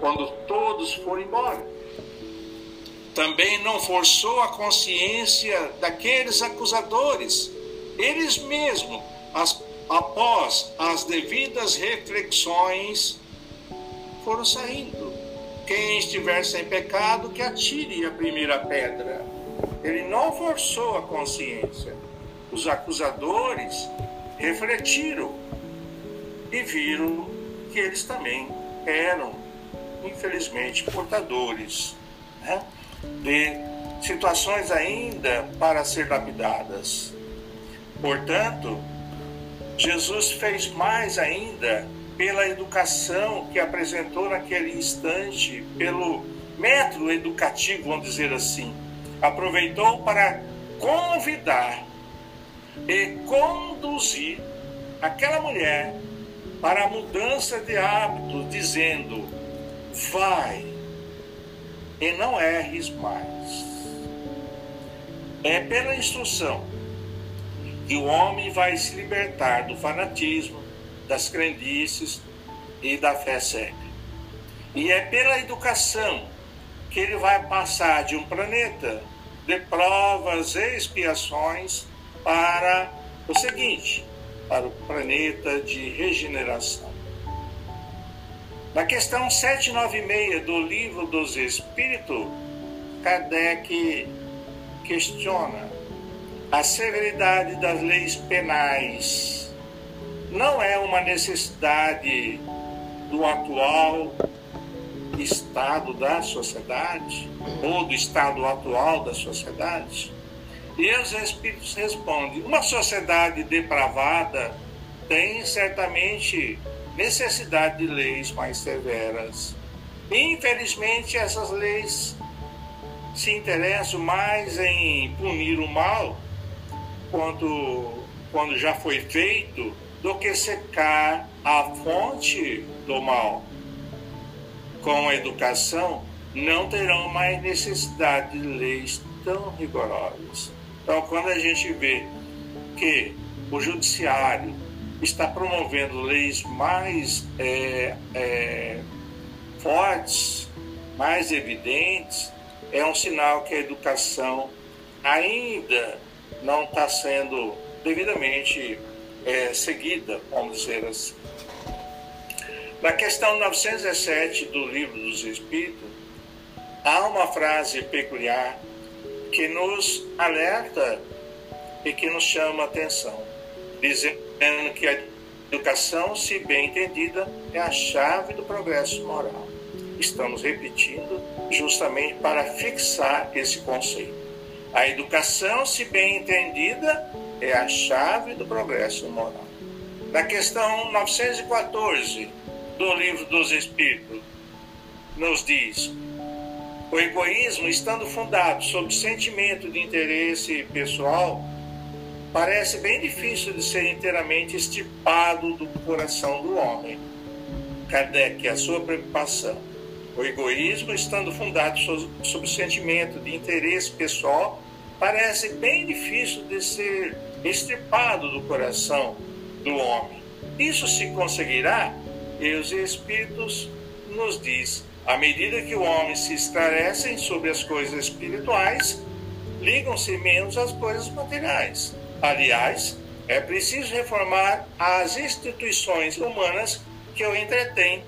quando todos foram embora. Também não forçou a consciência daqueles acusadores. Eles mesmos, as, após as devidas reflexões, foram saindo. Quem estiver sem pecado, que atire a primeira pedra. Ele não forçou a consciência. Os acusadores refletiram e viram que eles também eram, infelizmente, portadores né, de situações ainda para ser lapidadas. Portanto, Jesus fez mais ainda pela educação que apresentou naquele instante, pelo método educativo, vamos dizer assim. Aproveitou para convidar e conduzir aquela mulher para a mudança de hábito, dizendo: vai e não erres mais. É pela instrução que o homem vai se libertar do fanatismo, das crendices e da fé cega. E é pela educação que ele vai passar de um planeta de provas e expiações para o seguinte, para o planeta de regeneração. Na questão 796 do Livro dos Espíritos, Kardec questiona a severidade das leis penais. Não é uma necessidade do atual estado da sociedade ou do estado atual da sociedade? E os espíritos respondem: uma sociedade depravada tem certamente necessidade de leis mais severas. Infelizmente, essas leis se interessam mais em punir o mal quando, quando já foi feito do que secar a fonte do mal. Com a educação, não terão mais necessidade de leis tão rigorosas. Então, quando a gente vê que o judiciário está promovendo leis mais é, é, fortes, mais evidentes, é um sinal que a educação ainda não está sendo devidamente é, seguida, vamos dizer assim. Na questão 917 do Livro dos Espíritos, há uma frase peculiar que nos alerta e que nos chama a atenção, dizendo que a educação, se bem entendida, é a chave do progresso moral. Estamos repetindo justamente para fixar esse conceito. A educação, se bem entendida, é a chave do progresso moral. Na questão 914 do Livro dos Espíritos, nos diz: o egoísmo, estando fundado sobre sentimento de interesse pessoal, parece bem difícil de ser inteiramente estipado do coração do homem. Kardec, a sua preocupação. O egoísmo, estando fundado sobre sentimento de interesse pessoal, parece bem difícil de ser extirpado do coração do homem. Isso se conseguirá? E os Espíritos nos diz à medida que o homem se esclarecem sobre as coisas espirituais, ligam-se menos às coisas materiais. Aliás, é preciso reformar as instituições humanas que o entretêm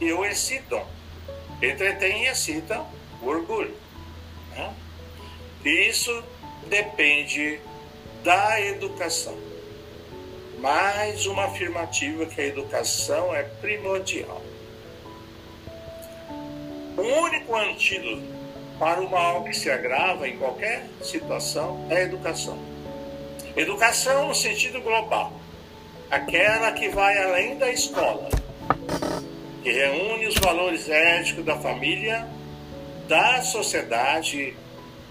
e o excitam. Entretêm e excitam o orgulho. Né? Isso depende da educação. Mais uma afirmativa que a educação é primordial. O único antídoto para o mal que se agrava em qualquer situação é a educação. Educação no sentido global, aquela que vai além da escola, que reúne os valores éticos da família, da sociedade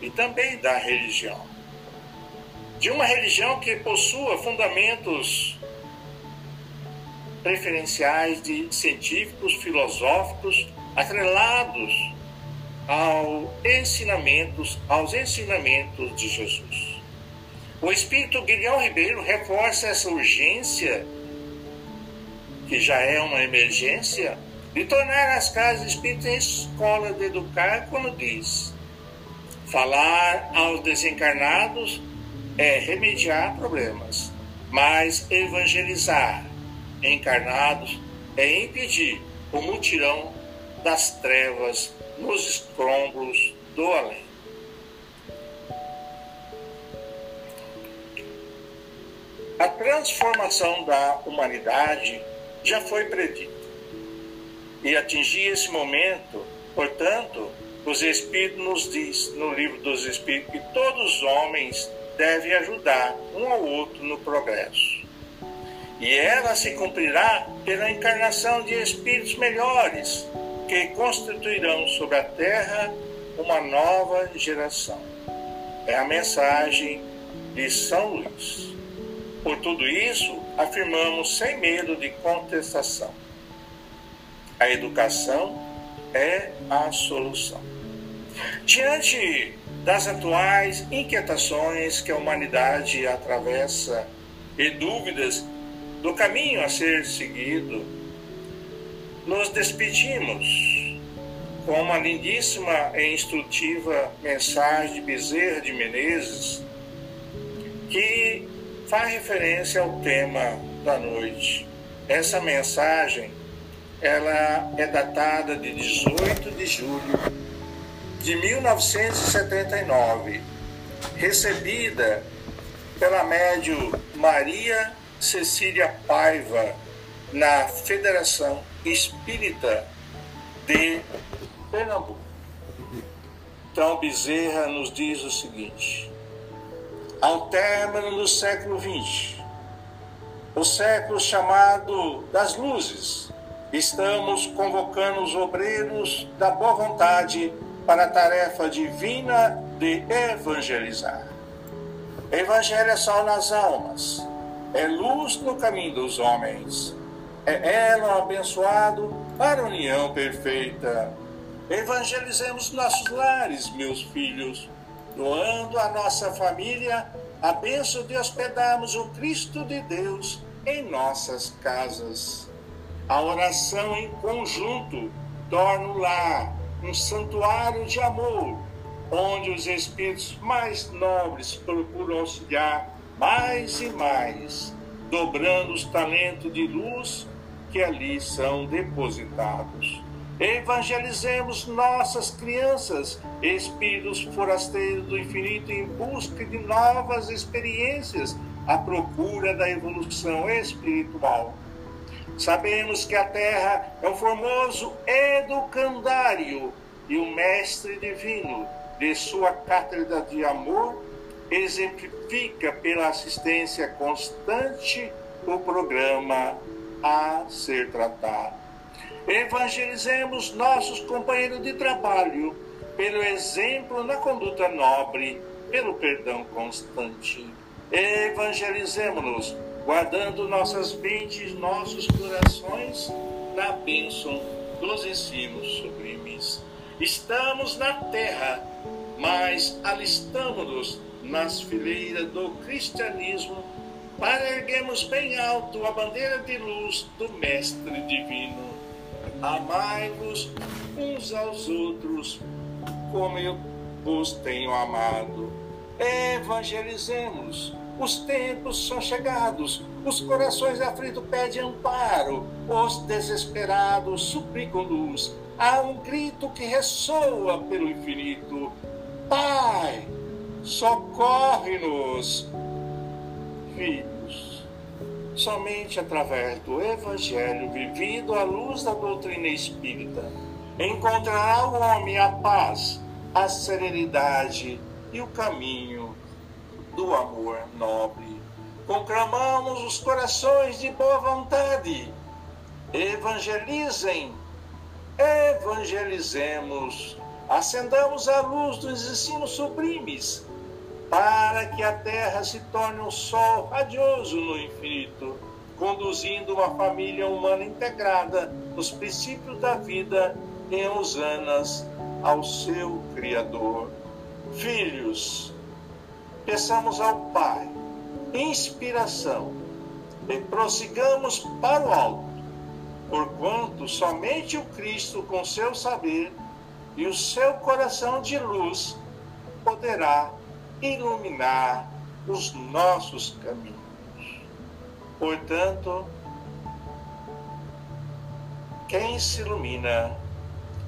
e também da religião. De uma religião que possua fundamentos preferenciais de científicos, filosóficos atrelados ao ensinamentos, aos ensinamentos de Jesus. O Espírito Guilherme Ribeiro reforça essa urgência, que já é uma emergência, de tornar as casas espíritas escola de educar, quando diz: falar aos desencarnados é remediar problemas, mas evangelizar encarnados é impedir o mutirão das trevas nos escombros do além. A transformação da humanidade já foi predita. E atingir esse momento, portanto, os Espíritos nos diz no livro dos Espíritos que todos os homens devem ajudar um ao outro no progresso. E ela se cumprirá pela encarnação de espíritos melhores, que constituirão sobre a terra uma nova geração. É a mensagem de São Luís. Por tudo isso, afirmamos sem medo de contestação. A educação é a solução. Diante das atuais inquietações que a humanidade atravessa e dúvidas do caminho a ser seguido, nos despedimos com uma lindíssima e instrutiva mensagem de Bezerra de Menezes, que faz referência ao tema da noite. Essa mensagem ela é datada de 18 de julho de 1979, recebida pela médio Maria Cecília Paiva na Federação Espírita de Pernambuco. Então Bezerra nos diz o seguinte: ao término do século XX, o século chamado das luzes, estamos convocando os obreiros da boa vontade para a tarefa divina de evangelizar. Evangelho é sol nas almas, é luz no caminho dos homens, é ela abençoado para a união perfeita. Evangelizemos nossos lares, meus filhos, doando à nossa família a bênção de hospedarmos o Cristo de Deus em nossas casas. A oração em conjunto torna o lar um santuário de amor, onde os espíritos mais nobres procuram auxiliar mais e mais, dobrando os talentos de luz que ali são depositados. Evangelizemos nossas crianças, espíritos forasteiros do infinito, em busca de novas experiências, à procura da evolução espiritual. Sabemos que a Terra é um formoso educandário e o Mestre Divino, de sua cátedra de amor, exemplifica pela assistência constante o programa a ser tratado. Evangelizemos nossos companheiros de trabalho pelo exemplo na conduta nobre, pelo perdão constante. Evangelizemos-nos, guardando nossas mentes, nossos corações na bênção dos ensinos sublimes. Estamos na terra, mas alistamos-nos nas fileiras do cristianismo para erguermos bem alto a bandeira de luz do Mestre Divino. Amai-vos uns aos outros, como eu vos tenho amado. Evangelizemos. Os tempos são chegados, os corações aflitos pedem amparo, os desesperados suplicam luz. Há um grito que ressoa pelo infinito: Pai, socorre-nos filhos. Somente através do Evangelho, vivido à luz da doutrina espírita, encontrará o homem a paz, a serenidade e o caminho do amor nobre. Conclamamos os corações de boa vontade. Evangelizem, evangelizemos, acendamos a luz dos ensinos sublimes para que a terra se torne um sol radioso no infinito, conduzindo uma família humana integrada nos princípios da vida em Osanas ao seu Criador. Filhos, peçamos ao Pai inspiração e prossigamos para o alto, porquanto somente o Cristo, com seu saber e o seu coração de luz, poderá iluminar os nossos caminhos. Portanto, quem se ilumina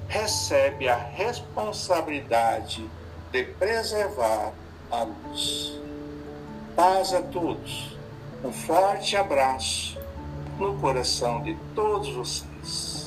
recebe a responsabilidade de preservar a luz. Paz a todos. Um forte abraço no coração de todos vocês.